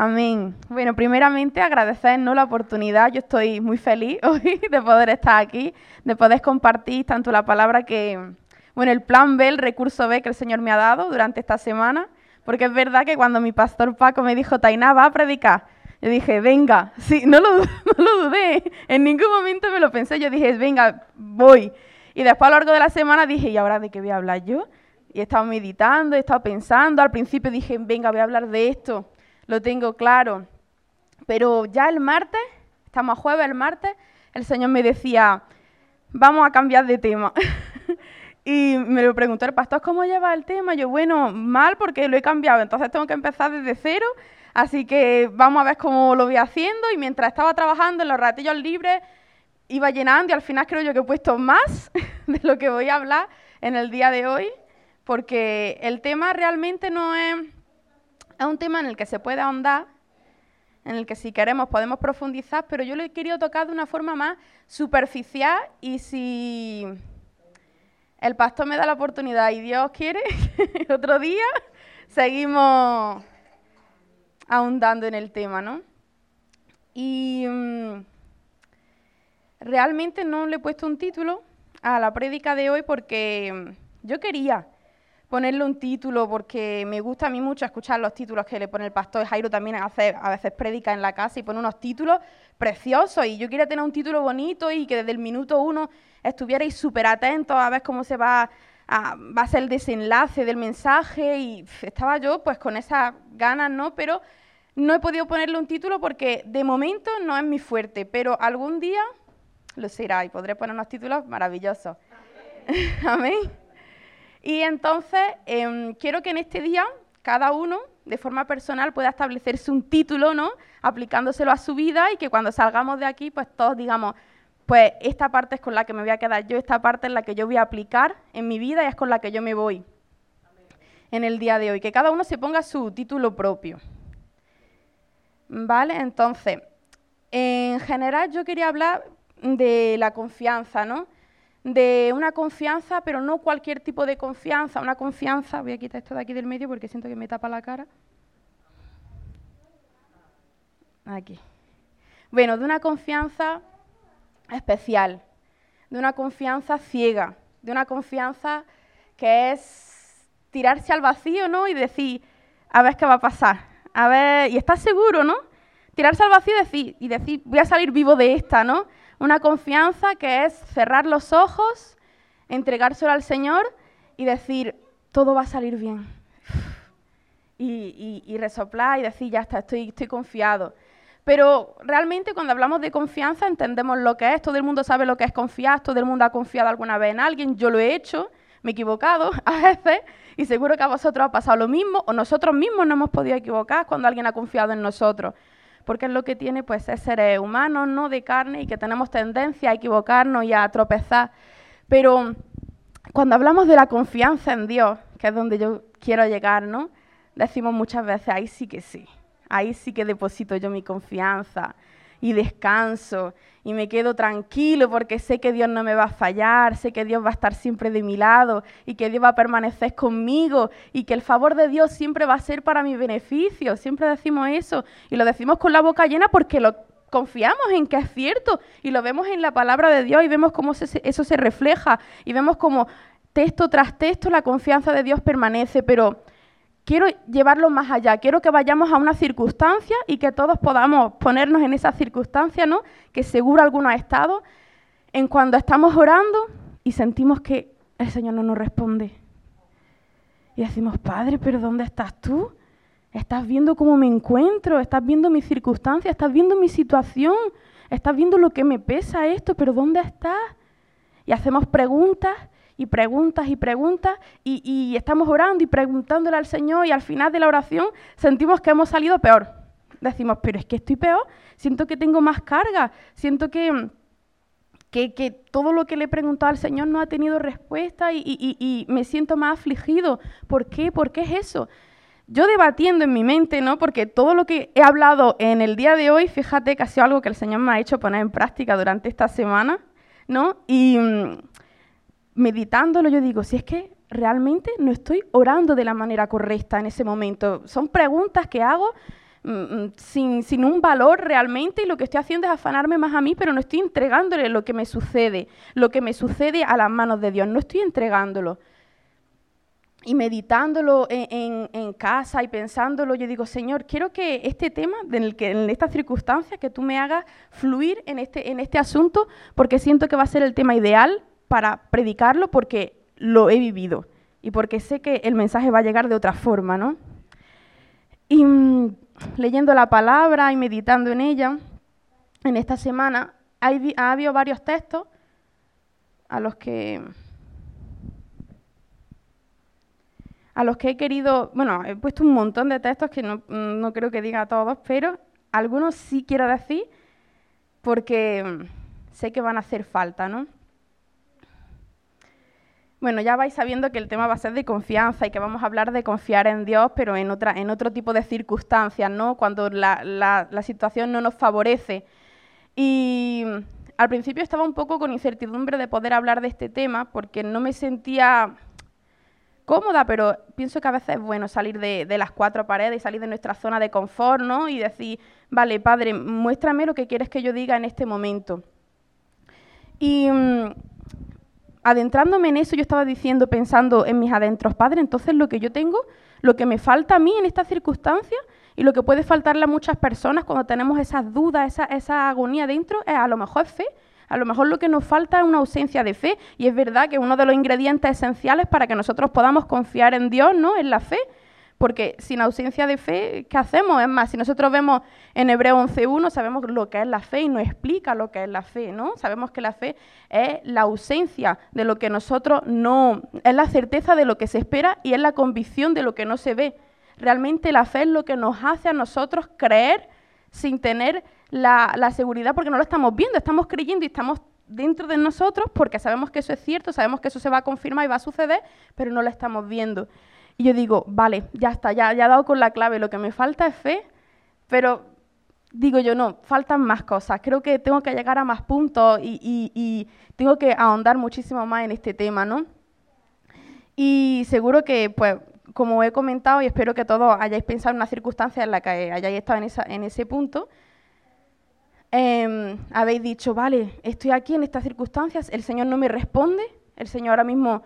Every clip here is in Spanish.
Amén. Bueno, primeramente agradecernos la oportunidad. Yo estoy muy feliz hoy de poder estar aquí, de poder compartir tanto la palabra que, bueno, el plan B, el recurso B que el Señor me ha dado durante esta semana. Porque es verdad que cuando mi pastor Paco me dijo, Tainá, va a predicar, yo dije, venga, sí, no lo, no lo dudé, en ningún momento me lo pensé, yo dije, venga, voy. Y después a lo largo de la semana dije, ¿y ahora de qué voy a hablar yo? Y he estado meditando, he estado pensando, al principio dije, venga, voy a hablar de esto lo tengo claro. Pero ya el martes, estamos a jueves, el martes, el Señor me decía, vamos a cambiar de tema. y me lo preguntó el pastor, ¿cómo lleva el tema? Yo, bueno, mal porque lo he cambiado, entonces tengo que empezar desde cero, así que vamos a ver cómo lo voy haciendo. Y mientras estaba trabajando en los ratillos libres, iba llenando y al final creo yo que he puesto más de lo que voy a hablar en el día de hoy, porque el tema realmente no es es un tema en el que se puede ahondar, en el que si queremos podemos profundizar, pero yo lo he querido tocar de una forma más superficial y si el pastor me da la oportunidad y Dios quiere, otro día seguimos ahondando en el tema, ¿no? Y mm, realmente no le he puesto un título a la prédica de hoy porque yo quería ponerle un título porque me gusta a mí mucho escuchar los títulos que le pone el pastor Jairo también hace, a veces predica en la casa y pone unos títulos preciosos y yo quería tener un título bonito y que desde el minuto uno estuvierais súper atentos a ver cómo se va a, va a ser el desenlace del mensaje y estaba yo pues con esas ganas, ¿no? Pero no he podido ponerle un título porque de momento no es mi fuerte, pero algún día lo será y podré poner unos títulos maravillosos. Amén. Y entonces em, quiero que en este día cada uno de forma personal pueda establecerse un título, ¿no? Aplicándoselo a su vida y que cuando salgamos de aquí, pues todos digamos, pues esta parte es con la que me voy a quedar yo, esta parte es la que yo voy a aplicar en mi vida y es con la que yo me voy en el día de hoy. Que cada uno se ponga su título propio. ¿Vale? Entonces, en general yo quería hablar de la confianza, ¿no? De una confianza, pero no cualquier tipo de confianza, una confianza, voy a quitar esto de aquí del medio porque siento que me tapa la cara. Aquí. Bueno, de una confianza especial, de una confianza ciega, de una confianza que es tirarse al vacío, ¿no? Y decir, a ver qué va a pasar, a ver, y estás seguro, ¿no? Tirarse al vacío y decir, y decir, voy a salir vivo de esta, ¿no? Una confianza que es cerrar los ojos, entregárselo al Señor y decir, todo va a salir bien. Y, resoplar y decir, ya está, estoy, estoy confiado. Pero realmente cuando hablamos de confianza entendemos lo que es, todo el mundo sabe lo que es confiar, todo el mundo ha confiado alguna vez en alguien, yo lo he hecho, me he equivocado a veces y seguro que a vosotros ha pasado lo mismo o nosotros mismos no hemos podido equivocar cuando alguien ha confiado en nosotros porque es lo que tiene pues es seres humanos, no de carne y que tenemos tendencia a equivocarnos y a tropezar. Pero cuando hablamos de la confianza en Dios, que es donde yo quiero llegar, ¿no? Decimos muchas veces, ahí sí que sí, ahí sí que deposito yo mi confianza y descanso y me quedo tranquilo porque sé que Dios no me va a fallar, sé que Dios va a estar siempre de mi lado y que Dios va a permanecer conmigo y que el favor de Dios siempre va a ser para mi beneficio. Siempre decimos eso y lo decimos con la boca llena porque lo confiamos en que es cierto y lo vemos en la palabra de Dios y vemos cómo eso se refleja y vemos cómo texto tras texto la confianza de Dios permanece, pero quiero llevarlo más allá, quiero que vayamos a una circunstancia y que todos podamos ponernos en esa circunstancia, ¿no? Que seguro alguno ha estado, en cuando estamos orando y sentimos que el Señor no nos responde. Y decimos, Padre, pero ¿dónde estás tú? Estás viendo cómo me encuentro, estás viendo mi circunstancia, estás viendo mi situación, estás viendo lo que me pesa esto, pero ¿dónde estás? Y hacemos preguntas y preguntas y preguntas y, estamos orando y preguntándole al Señor y al final de la oración sentimos que hemos salido peor. Decimos, pero es que estoy peor, siento que tengo más carga, siento que, que, todo lo que le he preguntado al Señor no ha tenido respuesta y, y, me siento más afligido. ¿Por qué? ¿Por qué es eso? Yo debatiendo en mi mente, ¿no? Porque todo lo que he hablado en el día de hoy, fíjate que ha sido algo que el Señor me ha hecho poner en práctica durante esta semana, ¿no? Y meditándolo, yo digo, si es que realmente no estoy orando de la manera correcta en ese momento. Son preguntas que hago, mm, mm, sin, sin, un valor realmente y lo que estoy haciendo es afanarme más a mí, pero no estoy entregándole lo que me sucede, lo que me sucede a las manos de Dios, no estoy entregándolo. Y meditándolo en, en, casa y pensándolo, yo digo, Señor, quiero que este tema, en, el que, en esta circunstancia, que tú me hagas fluir en este, en este asunto, porque siento que va a ser el tema ideal para predicarlo, porque lo he vivido y porque sé que el mensaje va a llegar de otra forma, ¿no? Y mm, leyendo la palabra y meditando en ella, en esta semana ha habido varios textos a los que a los que he querido, bueno, he puesto un montón de textos que no, no creo que diga a todos, pero algunos sí quiero decir porque mm, sé que van a hacer falta, ¿no? Bueno, ya vais sabiendo que el tema va a ser de confianza y que vamos a hablar de confiar en Dios, pero en, otra, en otro tipo de circunstancias, ¿no? Cuando la, la, situación no nos favorece. Y al principio estaba un poco con incertidumbre de poder hablar de este tema porque no me sentía cómoda, pero pienso que a veces es bueno salir de, de, las cuatro paredes y salir de nuestra zona de confort, ¿no? Y decir, vale, Padre, muéstrame lo que quieres que yo diga en este momento. Y mm, adentrándome en eso, yo estaba diciendo, pensando en mis adentros, padre, entonces lo que yo tengo, lo que me falta a mí en esta circunstancia y lo que puede faltarle a muchas personas cuando tenemos esas dudas, esa, agonía dentro, es a lo mejor fe. A lo mejor lo que nos falta es una ausencia de fe y es verdad que uno de los ingredientes esenciales para que nosotros podamos confiar en Dios, ¿no? Es la fe. Porque sin ausencia de fe, ¿qué hacemos? Es más, si nosotros vemos en Hebreo 11.1, sabemos lo que es la fe y nos explica lo que es la fe, ¿no? Sabemos que la fe es la ausencia de lo que nosotros no... es la certeza de lo que se espera y es la convicción de lo que no se ve. Realmente la fe es lo que nos hace a nosotros creer sin tener la, la seguridad porque no lo estamos viendo, estamos creyendo y estamos dentro de nosotros porque sabemos que eso es cierto, sabemos que eso se va a confirmar y va a suceder, pero no lo estamos viendo. Y yo digo, vale, ya está, ya, ya he dado con la clave, lo que me falta es fe, pero digo yo, no, faltan más cosas. Creo que tengo que llegar a más puntos y, y, tengo que ahondar muchísimo más en este tema, ¿no? Y seguro que, pues, como he comentado, y espero que todos hayáis pensado en una circunstancia en la que hayáis estado en, esa, en ese punto, em, habéis dicho, vale, estoy aquí en estas circunstancias, el Señor no me responde, el Señor ahora mismo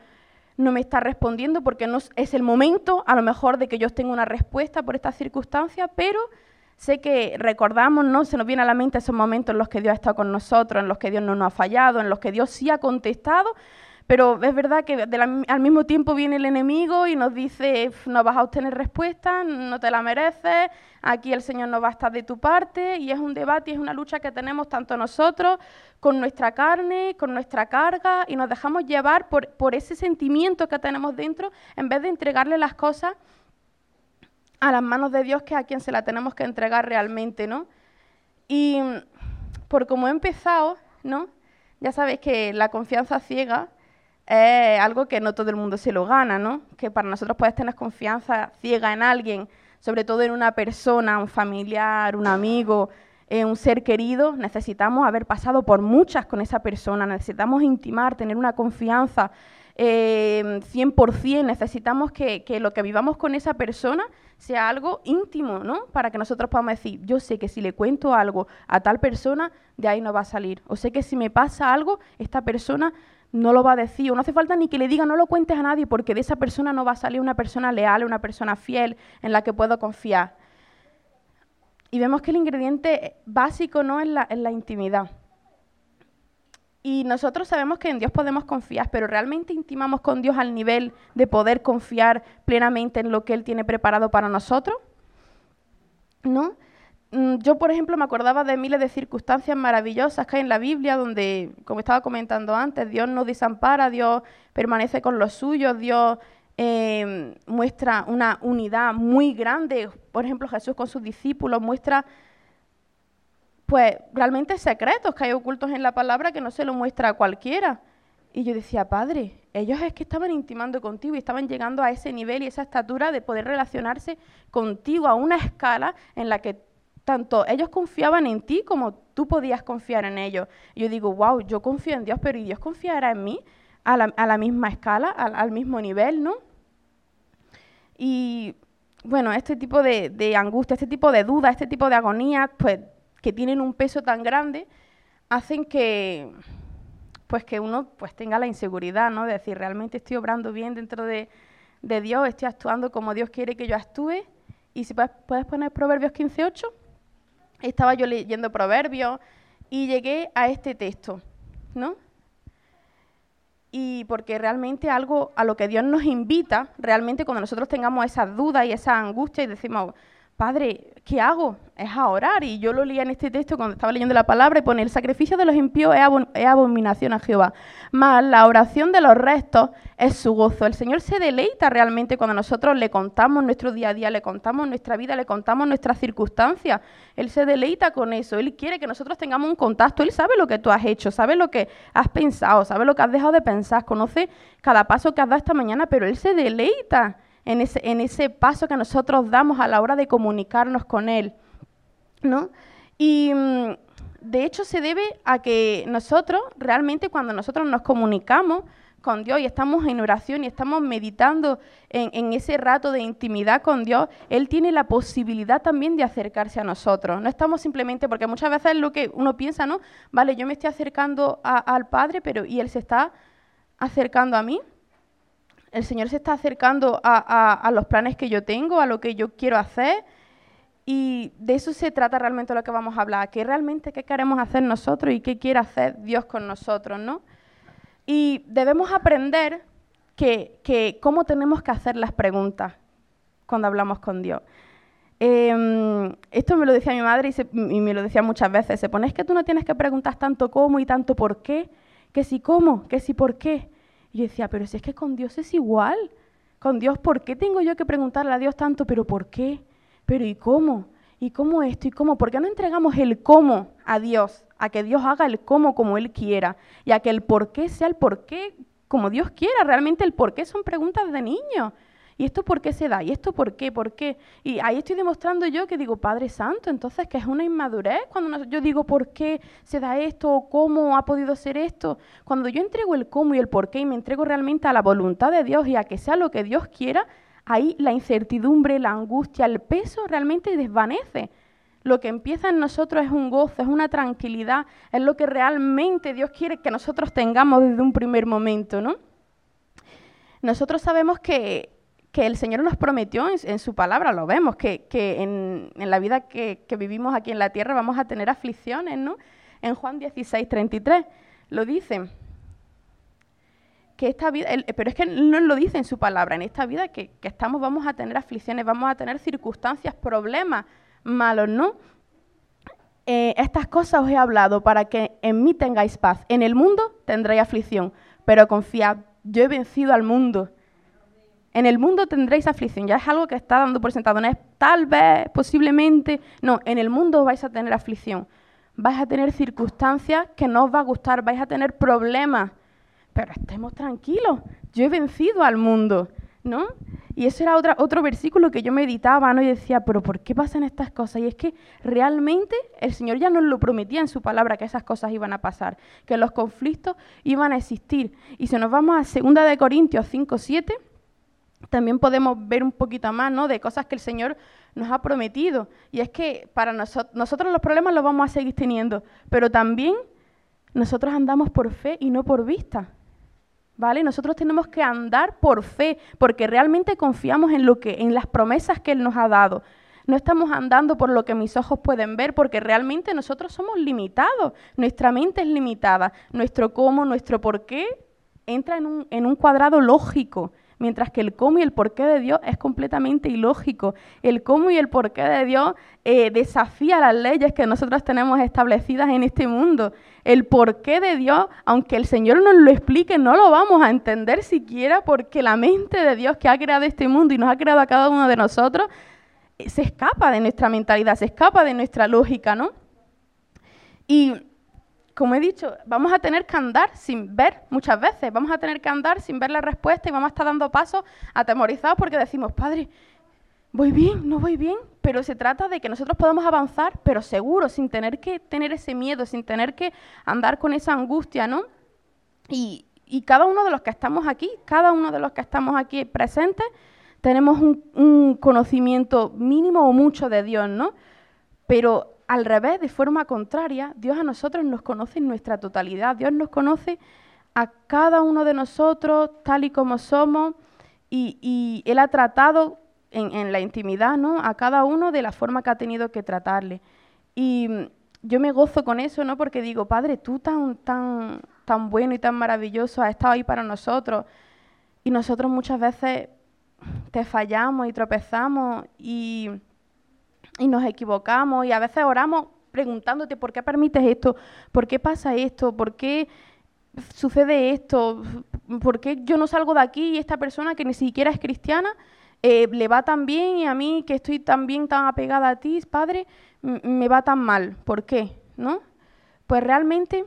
no me está respondiendo porque no es el momento a lo mejor de que yo tenga una respuesta por esta circunstancia, pero sé que recordamos, ¿no? Se nos viene a la mente esos momentos en los que Dios ha estado con nosotros, en los que Dios no nos ha fallado, en los que Dios sí ha contestado, pero es verdad que al mismo tiempo viene el enemigo y nos dice, no vas a obtener respuesta, no te la mereces, aquí el Señor no va a estar de tu parte, y es un debate y es una lucha que tenemos tanto nosotros con nuestra carne, con nuestra carga, y nos dejamos llevar por, por ese sentimiento que tenemos dentro, en vez de entregarle las cosas a las manos de Dios, que es a quien se la tenemos que entregar realmente, ¿no? Y por como he empezado, ¿no? Ya sabéis que la confianza ciega es algo que no todo el mundo se lo gana, ¿no? Que para nosotros puedes tener confianza ciega en alguien, sobre todo en una persona, un familiar, un amigo, un ser querido, necesitamos haber pasado por muchas con esa persona, necesitamos intimar, tener una confianza eh, 100%, necesitamos que, que, lo que vivamos con esa persona sea algo íntimo, ¿no? Para que nosotros podamos decir, yo sé que si le cuento algo a tal persona, de ahí no va a salir. O sé que si me pasa algo, esta persona no lo va a decir, o no hace falta ni que le diga, no lo cuentes a nadie, porque de esa persona no va a salir una persona leal, una persona fiel en la que puedo confiar. Y vemos que el ingrediente básico no es la, la intimidad. Y nosotros sabemos que en Dios podemos confiar, pero ¿realmente intimamos con Dios al nivel de poder confiar plenamente en lo que Él tiene preparado para nosotros? ¿No? Mm, yo, por ejemplo, me acordaba de miles de circunstancias maravillosas que hay en la Biblia, donde, como estaba comentando antes, Dios no desampara, Dios permanece con los suyos, Dios Em, muestra una unidad muy grande. Por ejemplo, Jesús con sus discípulos muestra pues realmente secretos que hay ocultos en la palabra que no se lo muestra a cualquiera. Y yo decía, Padre, ellos es que estaban intimando contigo y estaban llegando a ese nivel y esa estatura de poder relacionarse contigo a una escala en la que tanto ellos confiaban en ti como tú podías confiar en ellos. Y yo digo, wow, yo confío en Dios, pero ¿y Dios confiará en mí? a la, misma escala, al, mismo nivel, ¿no? Y bueno, este tipo de, angustia, este tipo de dudas, este tipo de agonía, pues que tienen un peso tan grande, hacen que pues que uno pues tenga la inseguridad, ¿no? De decir, realmente estoy obrando bien dentro de, Dios, estoy actuando como Dios quiere que yo actúe. Y si puedes, puedes poner Proverbios 15.8, estaba yo leyendo Proverbios y llegué a este texto, ¿no? y porque realmente algo a lo que Dios nos invita, realmente cuando nosotros tengamos esas dudas y esa angustia y decimos, Padre, ¿qué hago? Es a orar. Y yo lo leía en este texto cuando estaba leyendo la palabra y pone, el sacrificio de los impíos es, abominación a Jehová. Más la oración de los restos es su gozo. El Señor se deleita realmente cuando nosotros le contamos nuestro día a día, le contamos nuestra vida, le contamos nuestras circunstancias. Él se deleita con eso. Él quiere que nosotros tengamos un contacto. Él sabe lo que tú has hecho, sabe lo que has pensado, sabe lo que has dejado de pensar, conoce cada paso que has dado esta mañana, pero Él se deleita en ese, en ese paso que nosotros damos a la hora de comunicarnos con Él. ¿no? Y mm, de hecho se debe a que nosotros, realmente cuando nosotros nos comunicamos con Dios y estamos en oración y estamos meditando en, en, ese rato de intimidad con Dios, Él tiene la posibilidad también de acercarse a nosotros. No estamos simplemente, porque muchas veces es lo que uno piensa, ¿no? Vale, yo me estoy acercando al Padre, pero ¿y Él se está acercando a mí? El Señor se está acercando a, los planes que yo tengo, a lo que yo quiero hacer. Y de eso se trata realmente lo que vamos a hablar, que realmente qué queremos hacer nosotros y qué quiere hacer Dios con nosotros, ¿no? Y debemos aprender que, cómo tenemos que hacer las preguntas cuando hablamos con Dios. Em, esto me lo decía mi madre y, y, me lo decía muchas veces. Se pone, es que tú no tienes que preguntar tanto cómo y tanto por qué, que si cómo, que si por qué. Y decía, pero si es que con Dios es igual. Con Dios, ¿por qué tengo yo que preguntarle a Dios tanto? ¿Pero por qué? ¿Pero y cómo? ¿Y cómo esto? ¿Y cómo? ¿Por qué no entregamos el cómo a Dios? A que Dios haga el cómo como Él quiera. Y a que el por qué sea el por qué como Dios quiera. Realmente el por qué son preguntas de niños. ¿Y esto por qué se da? ¿Y esto por qué? ¿Por qué? Y ahí estoy demostrando yo que digo, Padre Santo, entonces que es una inmadurez cuando yo digo por qué se da esto o cómo ha podido ser esto. Cuando yo entrego el cómo y el por qué y me entrego realmente a la voluntad de Dios y a que sea lo que Dios quiera, ahí la incertidumbre, la angustia, el peso realmente desvanece. Lo que empieza en nosotros es un gozo, es una tranquilidad, es lo que realmente Dios quiere que nosotros tengamos desde un primer momento, ¿no? Nosotros sabemos que que el Señor nos prometió en, su palabra, lo vemos, que, en, la vida que, vivimos aquí en la tierra vamos a tener aflicciones, ¿no? En Juan 16, 33 lo dice. Que esta vida, pero es que no lo dice en su palabra, en esta vida que, estamos vamos a tener aflicciones, vamos a tener circunstancias, problemas malos, ¿no? Eh, estas cosas os he hablado para que en mí tengáis paz. En el mundo tendréis aflicción, pero confiad, yo he vencido al mundo. En el mundo tendréis aflicción, ya es algo que está dando por sentado, no es tal vez, posiblemente, no, en el mundo vais a tener aflicción, vais a tener circunstancias que no os va a gustar, vais a tener problemas, pero estemos tranquilos, yo he vencido al mundo, ¿no? Y ese era otra, otro versículo que yo meditaba, ¿no? Y decía, pero ¿por qué pasan estas cosas? Y es que realmente el Señor ya nos lo prometía en su palabra que esas cosas iban a pasar, que los conflictos iban a existir. Y si nos vamos a 2 de Corintios 5, 7, también podemos ver un poquito más ¿no? de cosas que el Señor nos ha prometido. Y es que para nosotros, nosotros los problemas los vamos a seguir teniendo, pero también nosotros andamos por fe y no por vista. ¿Vale? Nosotros tenemos que andar por fe, porque realmente confiamos en lo que en las promesas que él nos ha dado. No estamos andando por lo que mis ojos pueden ver, porque realmente nosotros somos limitados. Nuestra mente es limitada. Nuestro cómo, nuestro por qué entra en un, en un cuadrado lógico mientras que el cómo y el porqué de Dios es completamente ilógico. El cómo y el porqué de Dios eh, desafía las leyes que nosotros tenemos establecidas en este mundo. El porqué de Dios, aunque el Señor nos lo explique, no lo vamos a entender siquiera porque la mente de Dios que ha creado este mundo y nos ha creado a cada uno de nosotros, eh, se escapa de nuestra mentalidad, se escapa de nuestra lógica, ¿no? Y como he dicho, vamos a tener que andar sin ver muchas veces, vamos a tener que andar sin ver la respuesta y vamos a estar dando pasos atemorizados porque decimos, Padre, voy bien, no voy bien, pero se trata de que nosotros podamos avanzar, pero seguro, sin tener que tener ese miedo, sin tener que andar con esa angustia, ¿no? Y, y cada uno de los que estamos aquí, cada uno de los que estamos aquí presentes, tenemos un, conocimiento mínimo o mucho de Dios, ¿no? Pero al revés, de forma contraria, Dios a nosotros nos conoce en nuestra totalidad. Dios nos conoce a cada uno de nosotros tal y como somos y, Él ha tratado en, la intimidad, ¿no? A cada uno de la forma que ha tenido que tratarle. Y yo me gozo con eso, ¿no? Porque digo, Padre, tú tan, tan, tan bueno y tan maravilloso has estado ahí para nosotros. Y nosotros muchas veces te fallamos y tropezamos y, nos equivocamos y a veces oramos preguntándote por qué permites esto, por qué pasa esto, por qué sucede esto, por qué yo no salgo de aquí y esta persona que ni siquiera es cristiana eh, le va tan bien y a mí que estoy tan bien, tan apegada a ti, Padre, me va tan mal. ¿Por qué? ¿No? Pues realmente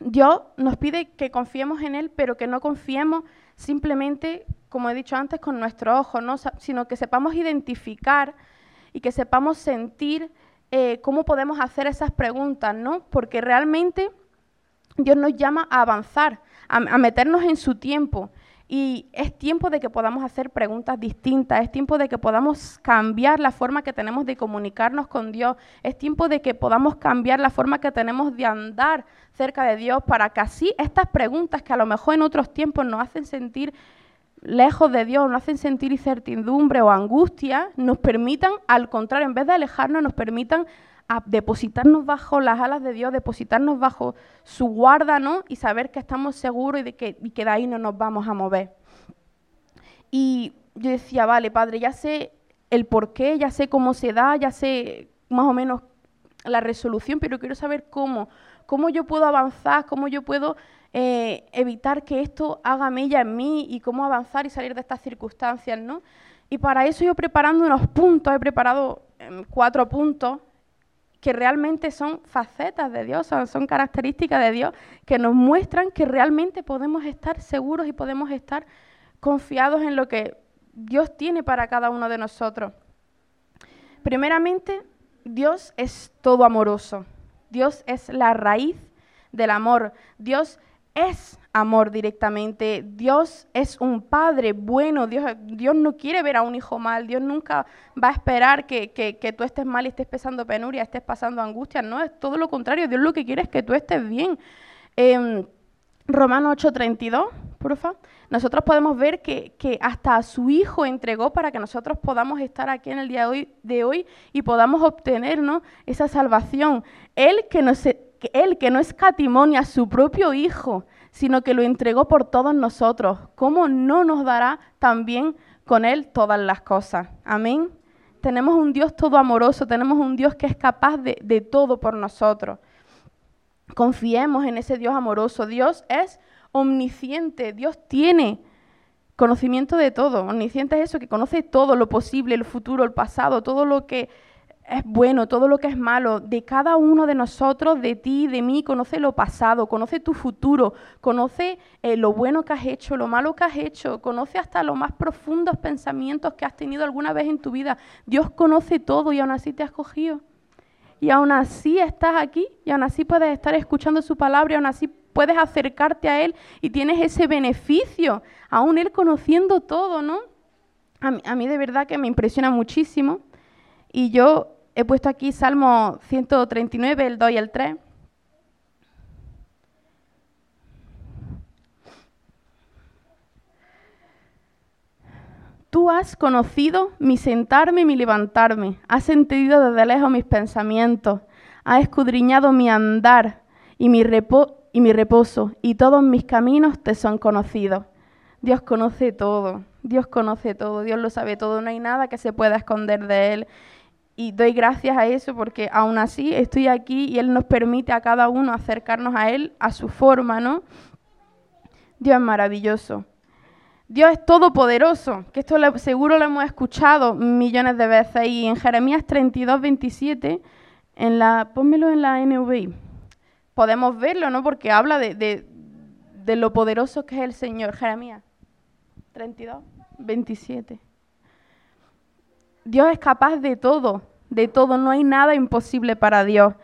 Dios nos pide que confiemos en Él, pero que no confiemos simplemente como he dicho antes, con nuestro ojo, ¿no? sino que sepamos identificar y que sepamos sentir eh, cómo podemos hacer esas preguntas, ¿no? Porque realmente Dios nos llama a avanzar, a, meternos en su tiempo. Y es tiempo de que podamos hacer preguntas distintas, es tiempo de que podamos cambiar la forma que tenemos de comunicarnos con Dios, es tiempo de que podamos cambiar la forma que tenemos de andar cerca de Dios para que así estas preguntas que a lo mejor en otros tiempos nos hacen sentir lejos de Dios, nos hacen sentir incertidumbre o angustia, nos permitan, al contrario, en vez de alejarnos, nos permitan depositarnos bajo las alas de Dios, depositarnos bajo su guarda. Y saber que estamos seguros y que, y que de ahí no nos vamos a mover. Y yo decía, vale, Padre, ya sé el por qué, ya sé cómo se da, ya sé más o menos la resolución, pero quiero saber cómo, cómo yo puedo avanzar, cómo yo puedo eh, evitar que esto haga mella en mí y cómo avanzar y salir de estas circunstancias, ¿no? Y para eso yo preparando unos puntos, he preparado em, cuatro puntos que realmente son facetas de Dios, son, características de Dios que nos muestran que realmente podemos estar seguros y podemos estar confiados en lo que Dios tiene para cada uno de nosotros. Primeramente, Dios es todo amoroso. Dios es la raíz del amor. Dios es amor directamente. Dios es un padre bueno. Dios, Dios no quiere ver a un hijo mal. Dios nunca va a esperar que, que, tú estés mal y estés pasando penuria, estés pasando angustia. No, es todo lo contrario. Dios lo que quiere es que tú estés bien. Eh, Romanos 8:32, porfa. Nosotros podemos ver que, que, hasta a su Hijo entregó para que nosotros podamos estar aquí en el día de hoy, de hoy y podamos obtener esa salvación. Él que nos él que no escatimonia a su propio Hijo, sino que lo entregó por todos nosotros, ¿cómo no nos dará también con Él todas las cosas? Amén. Tenemos un Dios todo amoroso, tenemos un Dios que es capaz de, de todo por nosotros. Confiemos en ese Dios amoroso. Dios es omnisciente, Dios tiene conocimiento de todo. Omnisciente es eso, que conoce todo lo posible, el futuro, el pasado, todo lo que es bueno, todo lo que es malo, de cada uno de nosotros, de ti, de mí, conoce lo pasado, conoce tu futuro, conoce eh, lo bueno que has hecho, lo malo que has hecho, conoce hasta los más profundos pensamientos que has tenido alguna vez en tu vida. Dios conoce todo y aún así te has cogido. Y aún así estás aquí y aún así puedes estar escuchando su palabra y aún así puedes acercarte a Él y tienes ese beneficio, aún Él conociendo todo, ¿no? A mí, a mí de verdad que me impresiona muchísimo. Y yo he puesto aquí Salmo 139, el 2 y el 3. Tú has conocido mi sentarme y mi levantarme, has entendido desde lejos mis pensamientos, has escudriñado mi andar y mi, y mi reposo, y todos mis caminos te son conocidos. Dios conoce todo, Dios conoce todo, Dios lo sabe todo, no hay nada que se pueda esconder de Él y doy gracias a eso porque aún así estoy aquí y Él nos permite a cada uno acercarnos a Él a su forma, ¿no? Dios es maravilloso. Dios es todopoderoso, que esto seguro lo hemos escuchado millones de veces y en Jeremías 32, 27, en la, pónmelo en la NVI, podemos verlo, ¿no? Porque habla de, de, de lo poderoso que es el Señor. Jeremías 32, 27. Dios es capaz de todo, de todo, no hay nada imposible para Dios.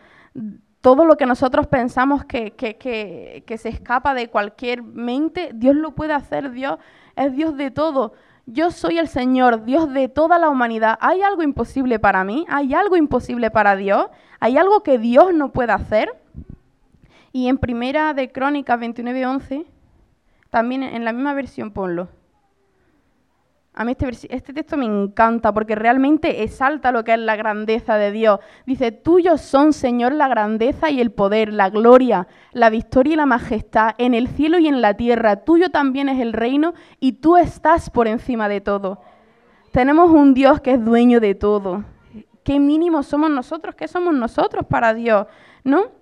Todo lo que nosotros pensamos que, que, se escapa de cualquier mente, Dios lo puede hacer, Dios es Dios de todo. yo soy el Señor, Dios de toda la humanidad. ¿Hay algo imposible para mí? ¿Hay algo imposible para Dios? ¿Hay algo que Dios no pueda hacer? Y en primera de Crónicas 29.11, también en la misma versión ponlo. A mí este, este, texto me encanta porque realmente exalta lo que es la grandeza de Dios. Dice, tuyos son, Señor, la grandeza y el poder, la gloria, la victoria y la majestad en el cielo y en la tierra. Tuyo también es el reino y tú estás por encima de todo. Tenemos un Dios que es dueño de todo. ¿Qué mínimo somos nosotros? ¿Qué somos nosotros para Dios? ¿No?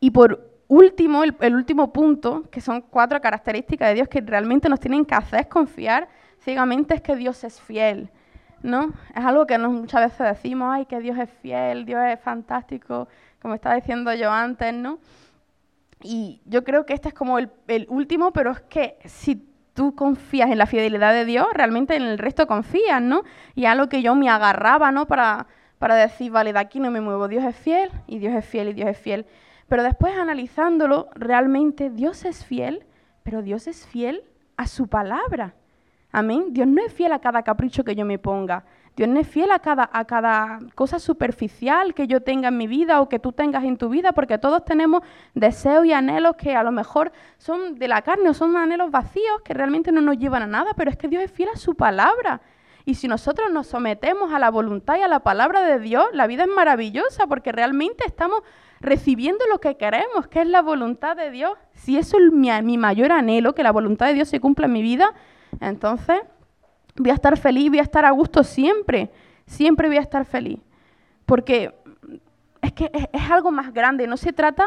Y por último, el, el último punto, que son cuatro características de Dios que realmente nos tienen que hacer confiar ciegamente es que Dios es fiel, ¿no? Es algo que muchas veces decimos, ay, que Dios es fiel, Dios es fantástico, como estaba diciendo yo antes, ¿no? Y yo creo que este es como el, último, pero es que si tú confías en la fidelidad de Dios, realmente en el resto confías, ¿no? Y es algo que yo me agarraba, ¿no? Para, para decir, vale, de aquí no me muevo, Dios es fiel, y Dios es fiel, y Dios es fiel. Pero después analizándolo, realmente Dios es fiel, pero Dios es fiel a su palabra. Amén. Dios no es fiel a cada capricho que yo me ponga. Dios no es fiel a cada, a cada cosa superficial que yo tenga en mi vida o que tú tengas en tu vida, porque todos tenemos deseos y anhelos que a lo mejor son de la carne o son anhelos vacíos que realmente no nos llevan a nada, pero es que Dios es fiel a su palabra. Y si nosotros nos sometemos a la voluntad y a la palabra de Dios, la vida es maravillosa porque realmente estamos recibiendo lo que queremos, que es la voluntad de Dios. Si eso es mi, mi mayor anhelo, que la voluntad de Dios se cumpla en mi vida, entonces, voy a estar feliz, voy a estar a gusto siempre, siempre voy a estar feliz. Porque es que es, algo más grande, no se trata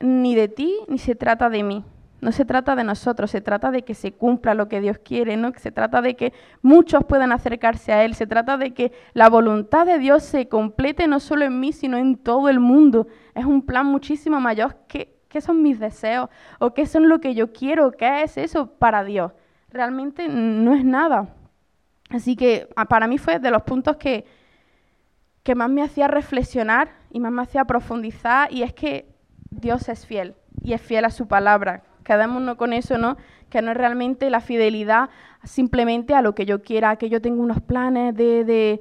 ni de ti, ni se trata de mí. No se trata de nosotros, se trata de que se cumpla lo que Dios quiere, ¿no? Se trata de que muchos puedan acercarse a Él, se trata de que la voluntad de Dios se complete no solo en mí, sino en todo el mundo. Es un plan muchísimo mayor que qué son mis deseos o qué son lo que yo quiero, qué es eso para Dios realmente no es nada. Así que para mí fue de los puntos que, que más me hacía reflexionar y más me hacía profundizar y es que Dios es fiel y es fiel a su palabra. Quedémonos con eso, ¿no? Que no es realmente la fidelidad simplemente a lo que yo quiera, que yo tengo unos planes de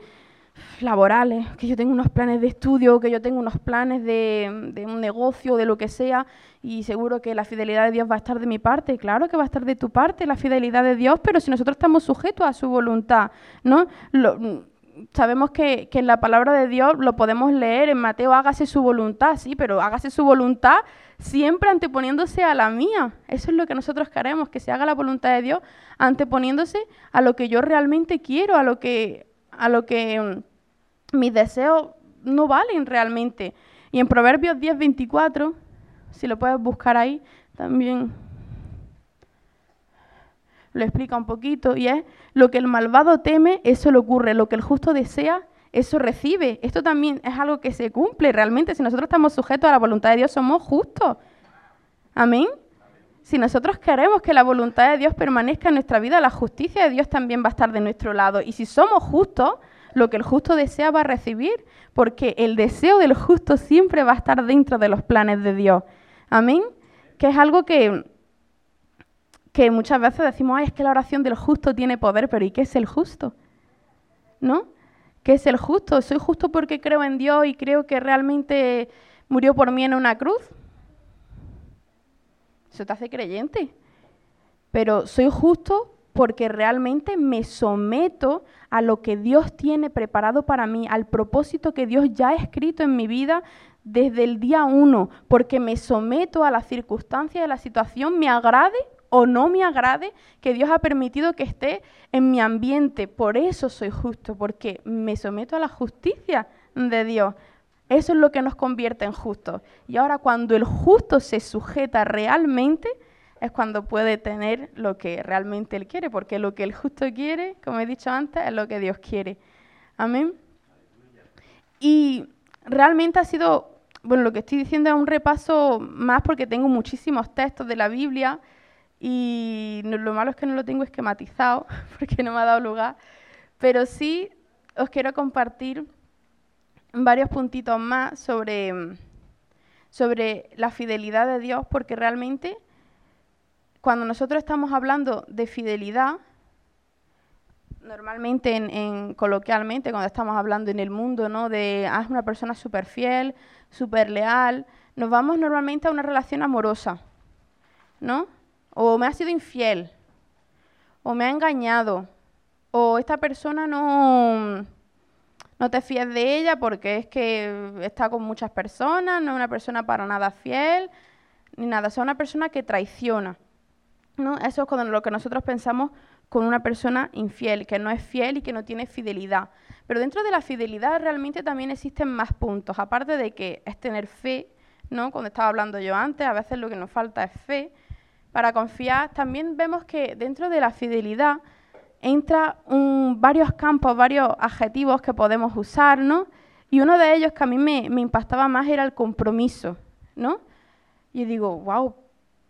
laborales, que yo tengo unos planes de estudio, que yo tengo unos planes de, un negocio, de lo que sea, y seguro que la fidelidad de Dios va a estar de mi parte. Claro que va a estar de tu parte la fidelidad de Dios, pero si nosotros estamos sujetos a su voluntad, ¿no? sabemos que, que, en la palabra de Dios lo podemos leer en Mateo, hágase su voluntad, sí, pero hágase su voluntad siempre anteponiéndose a la mía. Eso es lo que nosotros queremos, que se haga la voluntad de Dios anteponiéndose a lo que yo realmente quiero, a lo que, a lo que mm, mis deseos no valen realmente. Y en Proverbios 10, 24, si lo puedes buscar ahí, también lo explica un poquito, y es lo que el malvado teme, eso le ocurre, lo que el justo desea, eso recibe. Esto también es algo que se cumple realmente. Si nosotros estamos sujetos a la voluntad de Dios, somos justos. Amén. Si nosotros queremos que la voluntad de Dios permanezca en nuestra vida, la justicia de Dios también va a estar de nuestro lado. Y si somos justos, lo que el justo desea va a recibir, porque el deseo del justo siempre va a estar dentro de los planes de Dios. Amén. Que es algo que, que muchas veces decimos, ay, es que la oración del justo tiene poder, pero ¿y qué es el justo? ¿No? ¿Qué es el justo? ¿Soy justo porque creo en Dios y creo que realmente murió por mí en una cruz? Eso te hace creyente. Pero soy justo porque realmente me someto a lo que Dios tiene preparado para mí, al propósito que Dios ya ha escrito en mi vida desde el día uno, porque me someto a las circunstancias de la situación, me agrade o no me agrade, que Dios ha permitido que esté en mi ambiente. Por eso soy justo, porque me someto a la justicia de Dios. Eso es lo que nos convierte en justos. Y ahora cuando el justo se sujeta realmente, es cuando puede tener lo que realmente él quiere, porque lo que el justo quiere, como he dicho antes, es lo que Dios quiere. Amén. Y realmente ha sido, bueno, lo que estoy diciendo es un repaso más porque tengo muchísimos textos de la Biblia y lo malo es que no lo tengo esquematizado porque no me ha dado lugar, pero sí os quiero compartir varios puntitos más sobre, sobre la fidelidad de Dios, porque realmente cuando nosotros estamos hablando de fidelidad, normalmente, en, coloquialmente, cuando estamos hablando en el mundo, ¿no? De, ah, es una persona súper fiel, súper leal, nos vamos normalmente a una relación amorosa, ¿no? O me ha sido infiel, o me ha engañado, o esta persona no, no te fíes de ella porque es que está con muchas personas, no es una persona para nada fiel, ni nada, es una persona que traiciona. ¿no? Eso es lo que nosotros pensamos con una persona infiel, que no es fiel y que no tiene fidelidad. Pero dentro de la fidelidad realmente también existen más puntos, aparte de que es tener fe, ¿no? Cuando estaba hablando yo antes, a veces lo que nos falta es fe para confiar. También vemos que dentro de la fidelidad entra varios campos, varios adjetivos que podemos usar, ¿no? Y uno de ellos que a mí me, me impactaba más era el compromiso, ¿no? Y digo, wow,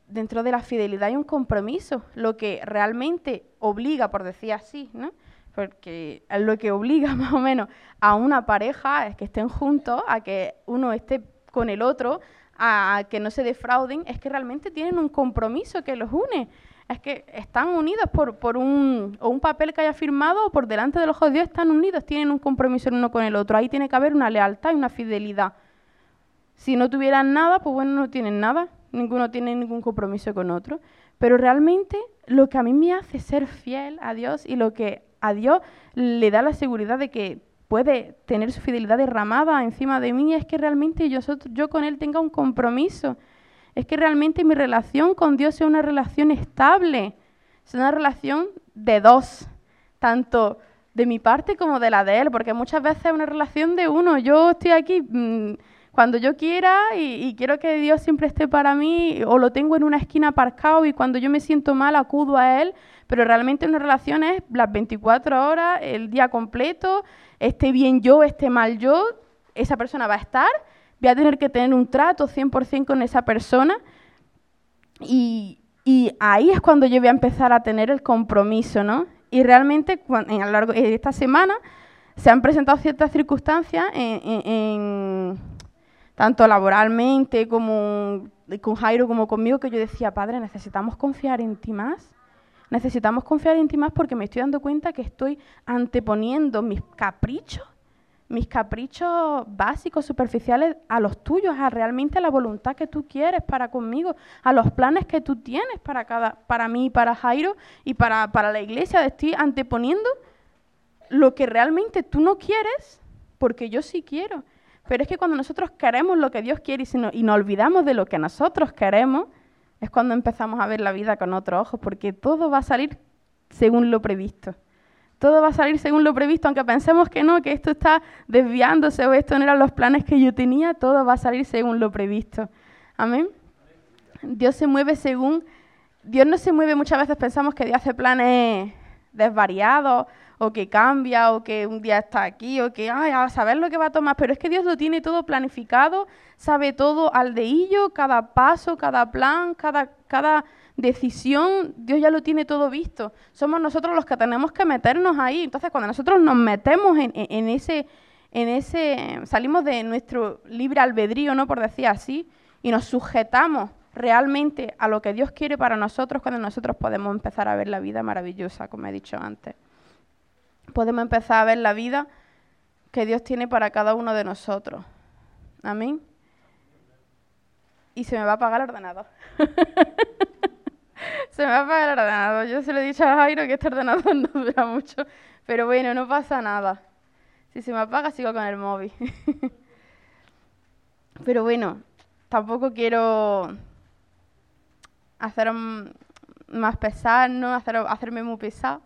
dentro de la fidelidad hay un compromiso, lo que realmente obliga, por decir así, ¿no? Porque lo que obliga más o menos a una pareja es que estén juntos, a que uno esté con el otro, a que no se defrauden, es que realmente tienen un compromiso que los une. Es que están unidos por, un, o un papel que haya firmado o por delante de los ojos de Dios están unidos, tienen un compromiso el uno con el otro. Ahí tiene que haber una lealtad y una fidelidad. Si no tuvieran nada, pues bueno, no tienen nada ninguno tiene ningún compromiso con otro, pero realmente lo que a mí me hace ser fiel a Dios y lo que a Dios le da la seguridad de que puede tener su fidelidad derramada encima de mí es que realmente yo, yo con Él tenga un compromiso, es que realmente mi relación con Dios sea una relación estable, es una relación de dos, tanto de mi parte como de la de Él, porque muchas veces es una relación de uno, yo estoy aquí... Mm, cuando yo quiera y, quiero que Dios siempre esté para mí, o lo tengo en una esquina aparcado y cuando yo me siento mal acudo a Él, pero realmente una relación es las 24 horas, el día completo, esté bien yo, esté mal yo, esa persona va a estar, voy a tener que tener un trato 100% con esa persona y, ahí es cuando yo voy a empezar a tener el compromiso, ¿no? Y realmente de esta semana se han presentado ciertas circunstancias tanto laboralmente como con Jairo como conmigo, que yo decía, padre, necesitamos confiar en ti más. Necesitamos confiar en ti más porque me estoy dando cuenta que estoy anteponiendo mis caprichos, mis caprichos básicos, superficiales, a los tuyos, a realmente la voluntad que tú quieres para conmigo, a los planes que tú tienes para, cada, para mí, para Jairo y para, para la iglesia. Estoy anteponiendo lo que realmente tú no quieres porque yo sí quiero. Pero es que cuando nosotros queremos lo que Dios quiere y, y nos olvidamos de lo que nosotros queremos, es cuando empezamos a ver la vida con otros ojos, porque todo va a salir según lo previsto. Todo va a salir según lo previsto, aunque pensemos que no, que esto está desviándose o esto no eran los planes que yo tenía, todo va a salir según lo previsto. Amén. Dios se mueve según... Dios no se mueve, muchas veces pensamos que Dios hace planes desvariados o que cambia, o que un día está aquí, o que, ay, a saber lo que va a tomar, pero es que Dios lo tiene todo planificado, sabe todo al deillo, cada paso, cada plan, cada, cada decisión, Dios ya lo tiene todo visto. Somos nosotros los que tenemos que meternos ahí. Entonces, cuando nosotros nos metemos en, ese, en ese, salimos de nuestro libre albedrío, ¿no? Por decir así, y nos sujetamos realmente a lo que Dios quiere para nosotros, cuando nosotros podemos empezar a ver la vida maravillosa, como he dicho antes podemos empezar a ver la vida que Dios tiene para cada uno de nosotros. Amén. Y se me va a apagar el ordenador. se me va a apagar el ordenador. Yo se lo he dicho a Jairo que este ordenador no dura mucho. Pero bueno, no pasa nada. Si se me apaga, sigo con el móvil. Pero bueno, tampoco quiero hacer más pesar, ¿no? Hacer, hacerme muy pesado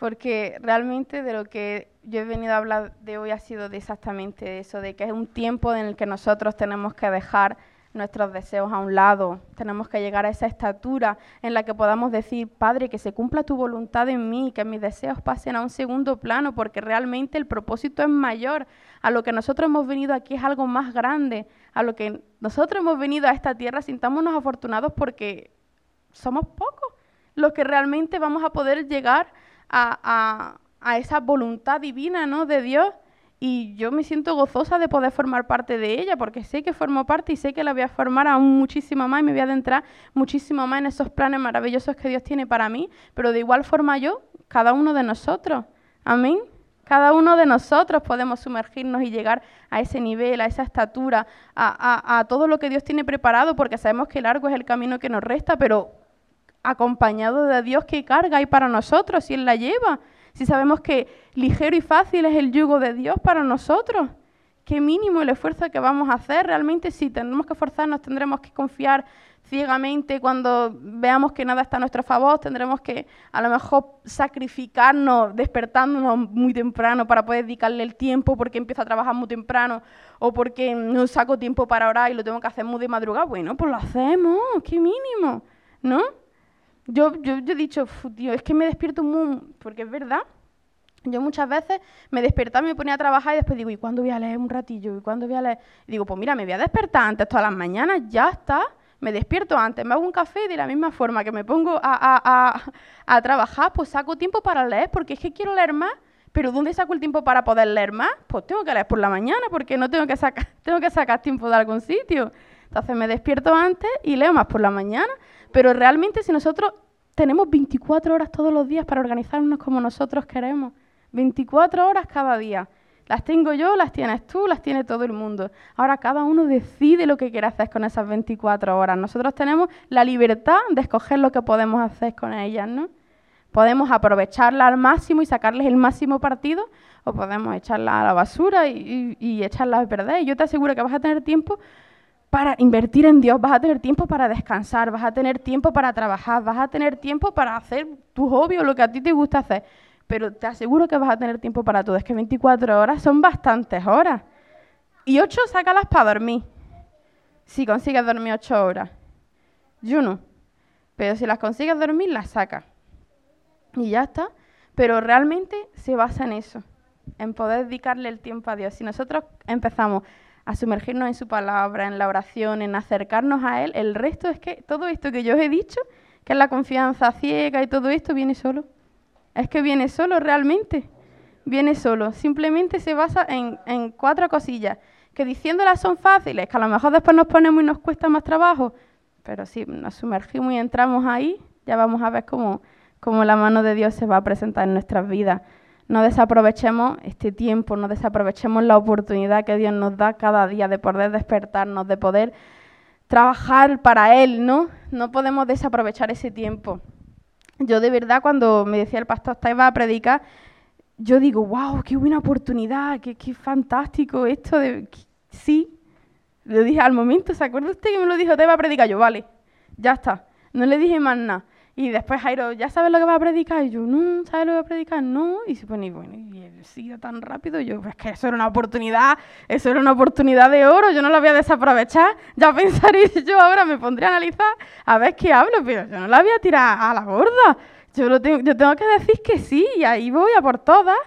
porque realmente de lo que yo he venido a hablar de hoy ha sido exactamente eso, de que es un tiempo en el que nosotros tenemos que dejar nuestros deseos a un lado, tenemos que llegar a esa estatura en la que podamos decir, Padre, que se cumpla tu voluntad en mí, que mis deseos pasen a un segundo plano, porque realmente el propósito es mayor, a lo que nosotros hemos venido aquí es algo más grande, a lo que nosotros hemos venido a esta tierra, sintámonos afortunados porque somos pocos los que realmente vamos a poder llegar a, esa voluntad divina ¿no? de Dios y yo me siento gozosa de poder formar parte de ella, porque sé que formo parte y sé que la voy a formar aún muchísimo más y me voy a adentrar muchísimo más en esos planes maravillosos que Dios tiene para mí, pero de igual forma yo cada uno de nosotros. Amén. Cada uno de nosotros podemos sumergirnos y llegar a ese nivel, a esa estatura, a, todo lo que Dios tiene preparado, porque sabemos que largo es el camino que nos resta, pero acompañado de Dios, ¿qué carga hay para nosotros si Él la lleva? Si sabemos que ligero y fácil es el yugo de Dios para nosotros qué mínimo el esfuerzo que vamos a hacer. Realmente si tenemos que esforzarnos, tendremos que confiar ciegamente cuando veamos que nada está a nuestro favor, tendremos que a lo mejor sacrificarnos despertándonos muy temprano para poder dedicarle el tiempo porque empiezo a trabajar muy temprano o porque no saco tiempo para orar y lo tengo que hacer muy de madrugada. Bueno, pues lo hacemos, qué mínimo, ¿no? Yo, yo, yo he dicho, tío, es que me despierto muy... porque es verdad, yo muchas veces me despertaba, me ponía a trabajar y después digo, ¿y cuándo voy a leer un ratillo? ¿Y cuándo voy a leer? Y digo, pues mira, me voy a despertar antes todas las mañanas, ya está. Me despierto antes, me hago un café de la misma forma que me pongo a, a, a, trabajar, pues saco tiempo para leer, porque es que quiero leer más. Pero ¿dónde saco el tiempo para poder leer más? Pues tengo que leer por la mañana, porque no tengo que sacar, tengo que sacar tiempo de algún sitio. Entonces me despierto antes y leo más por la mañana. Pero realmente si nosotros tenemos 24 horas todos los días para organizarnos como nosotros queremos, 24 horas cada día. Las tengo yo, las tienes tú, las tiene todo el mundo. Ahora cada uno decide lo que quiere hacer con esas 24 horas. Nosotros tenemos la libertad de escoger lo que podemos hacer con ellas, ¿no? Podemos aprovecharlas al máximo y sacarles el máximo partido, o podemos echarlas a la basura y, y echarlas a perder. Y yo te aseguro que vas a tener tiempo para invertir en Dios, vas a tener tiempo para descansar, vas a tener tiempo para trabajar, vas a tener tiempo para hacer tu hobby o lo que a ti te gusta hacer pero te aseguro que vas a tener tiempo para todo. Es que 24 horas son bastantes horas. Y 8 sácalas para dormir. Si consigues dormir 8 horas. Yo no. Pero si las consigues dormir, las sacas. Y ya está. Pero realmente se basa en eso. En poder dedicarle el tiempo a Dios. Si nosotros empezamos a sumergirnos en su palabra, en la oración, en acercarnos a Él, el resto es que todo esto que yo os he dicho, que es la confianza ciega y todo esto, viene solo. Es que viene solo realmente. Viene solo. Simplemente se basa en, cuatro cosillas que diciéndolas son fáciles, que a lo mejor después nos ponemos y nos cuesta más trabajo, pero si nos sumergimos y entramos ahí, ya vamos a ver cómo, cómo la mano de Dios se va a presentar en nuestras vidas. No desaprovechemos este tiempo, no desaprovechemos la oportunidad que Dios nos da cada día de poder despertarnos, de poder trabajar para Él, ¿no? No podemos desaprovechar ese tiempo yo de verdad cuando me decía el pastor, iba a predicar, yo digo, wow, qué buena oportunidad, qué, qué fantástico esto. Sí, lo dije al momento, ¿se acuerda usted que me lo dijo, te va a predicar? Yo, vale, ya está. No le dije más nada. Y después Jairo, ¿ya sabes lo que va a predicar? Y yo, no, ¿sabes lo que va a predicar? No. Y se pone, bueno, y él sigue tan rápido. Y yo, es que eso era una oportunidad, eso era una oportunidad de oro, yo no la voy a desaprovechar. Ya pensaré yo ahora, me pondré a analizar a ver qué hablo, pero yo no la voy a tirar a la gorda. Yo, lo tengo, yo tengo que decir que sí, y ahí voy a por todas.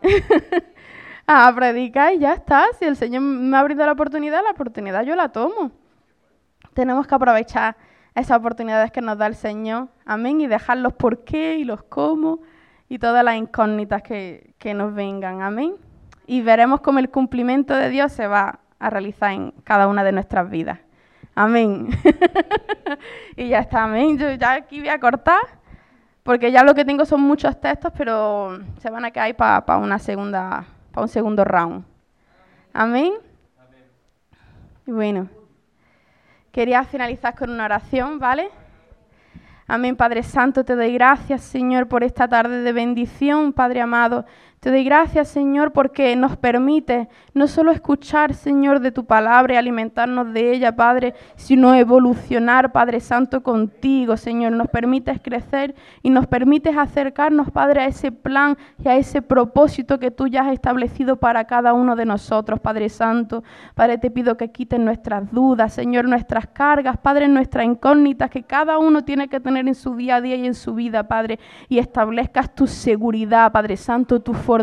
a predicar y ya está. Si el Señor me ha abrido la oportunidad, la oportunidad yo la tomo. Tenemos que aprovechar esas oportunidades que nos da el Señor. Amén. Y dejar los por qué y los cómo y todas las incógnitas que, que nos vengan. Amén. Y veremos cómo el cumplimiento de Dios se va a realizar en cada una de nuestras vidas. Amén. y ya está, amén. Yo ya aquí voy a cortar, porque ya lo que tengo son muchos textos, pero se van a quedar para una segunda, para un segundo round. Amén. Y bueno. Quería finalizar con una oración, ¿vale? Amén, Padre Santo, te doy gracias, Señor, por esta tarde de bendición, Padre amado. Te doy gracias, Señor, porque nos permite no solo escuchar, Señor, de tu palabra y alimentarnos de ella, Padre, sino evolucionar, Padre Santo, contigo, Señor. Nos permites crecer y nos permites acercarnos, Padre, a ese plan y a ese propósito que tú ya has establecido para cada uno de nosotros, Padre Santo. Padre, te pido que quiten nuestras dudas, Señor, nuestras cargas, Padre, nuestras incógnitas que cada uno tiene que tener en su día a día y en su vida, Padre, y establezcas tu seguridad, Padre Santo, tu fortaleza,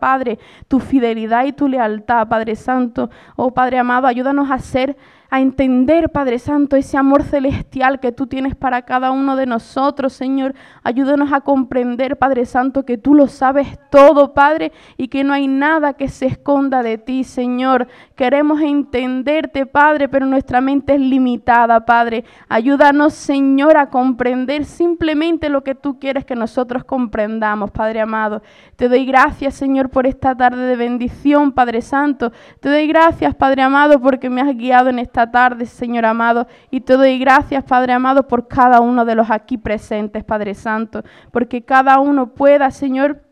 Padre, tu fidelidad y tu lealtad, Padre Santo. Oh Padre amado, ayúdanos a ser a entender, Padre Santo, ese amor celestial que tú tienes para cada uno de nosotros, Señor. Ayúdanos a comprender, Padre Santo, que tú lo sabes todo, Padre, y que no hay nada que se esconda de ti, Señor. Queremos entenderte, Padre, pero nuestra mente es limitada, Padre. Ayúdanos, Señor, a comprender simplemente lo que tú quieres que nosotros comprendamos, Padre amado. Te doy gracias, Señor, por esta tarde de bendición, Padre Santo. Te doy gracias, Padre amado, porque me has guiado en esta tarde, Señor amado. Y te doy gracias, Padre amado, por cada uno de los aquí presentes, Padre Santo. Porque cada uno pueda, Señor,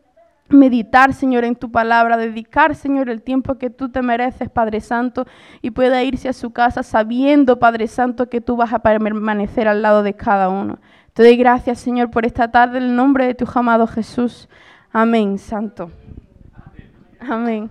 meditar, Señor, en tu palabra, dedicar, Señor, el tiempo que tú te mereces, Padre Santo, y pueda irse a su casa sabiendo, Padre Santo, que tú vas a permanecer al lado de cada uno. Te doy gracias, Señor, por esta tarde, en el nombre de tu amado Jesús. Amén, Santo. Amén.